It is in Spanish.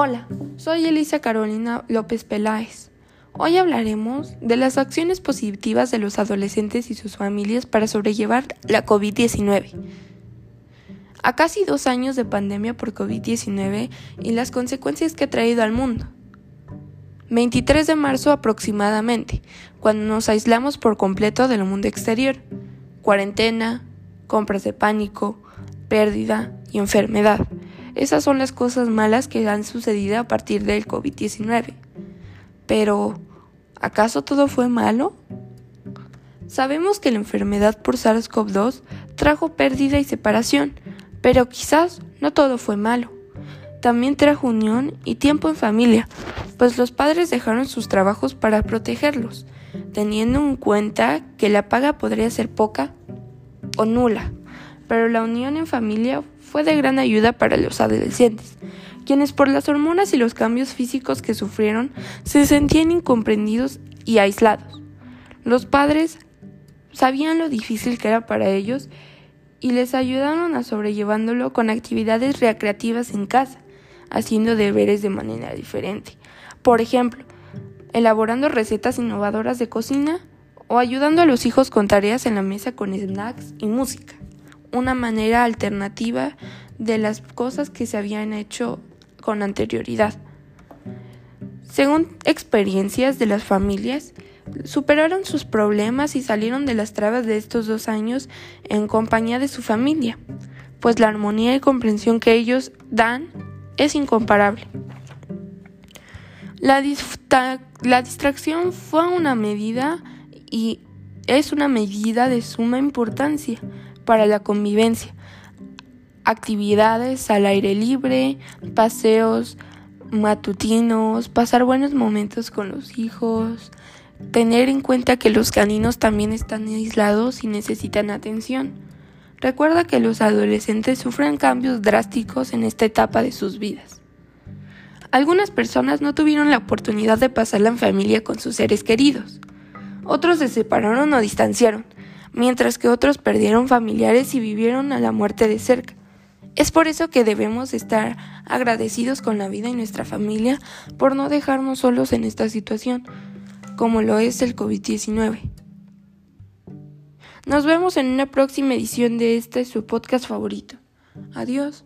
Hola, soy Elisa Carolina López Peláez. Hoy hablaremos de las acciones positivas de los adolescentes y sus familias para sobrellevar la COVID-19. A casi dos años de pandemia por COVID-19 y las consecuencias que ha traído al mundo. 23 de marzo aproximadamente, cuando nos aislamos por completo del mundo exterior. Cuarentena, compras de pánico, pérdida y enfermedad. Esas son las cosas malas que han sucedido a partir del COVID-19. Pero, ¿acaso todo fue malo? Sabemos que la enfermedad por SARS-CoV-2 trajo pérdida y separación, pero quizás no todo fue malo. También trajo unión y tiempo en familia, pues los padres dejaron sus trabajos para protegerlos, teniendo en cuenta que la paga podría ser poca o nula, pero la unión en familia fue de gran ayuda para los adolescentes, quienes por las hormonas y los cambios físicos que sufrieron se sentían incomprendidos y aislados. Los padres sabían lo difícil que era para ellos y les ayudaron a sobrellevándolo con actividades recreativas en casa, haciendo deberes de manera diferente. Por ejemplo, elaborando recetas innovadoras de cocina o ayudando a los hijos con tareas en la mesa con snacks y música una manera alternativa de las cosas que se habían hecho con anterioridad. Según experiencias de las familias, superaron sus problemas y salieron de las trabas de estos dos años en compañía de su familia, pues la armonía y comprensión que ellos dan es incomparable. La, la distracción fue una medida y es una medida de suma importancia para la convivencia, actividades al aire libre, paseos matutinos, pasar buenos momentos con los hijos, tener en cuenta que los caninos también están aislados y necesitan atención. Recuerda que los adolescentes sufren cambios drásticos en esta etapa de sus vidas. Algunas personas no tuvieron la oportunidad de pasarla en familia con sus seres queridos. Otros se separaron o distanciaron, mientras que otros perdieron familiares y vivieron a la muerte de cerca. Es por eso que debemos estar agradecidos con la vida y nuestra familia por no dejarnos solos en esta situación, como lo es el COVID-19. Nos vemos en una próxima edición de este su podcast favorito. Adiós.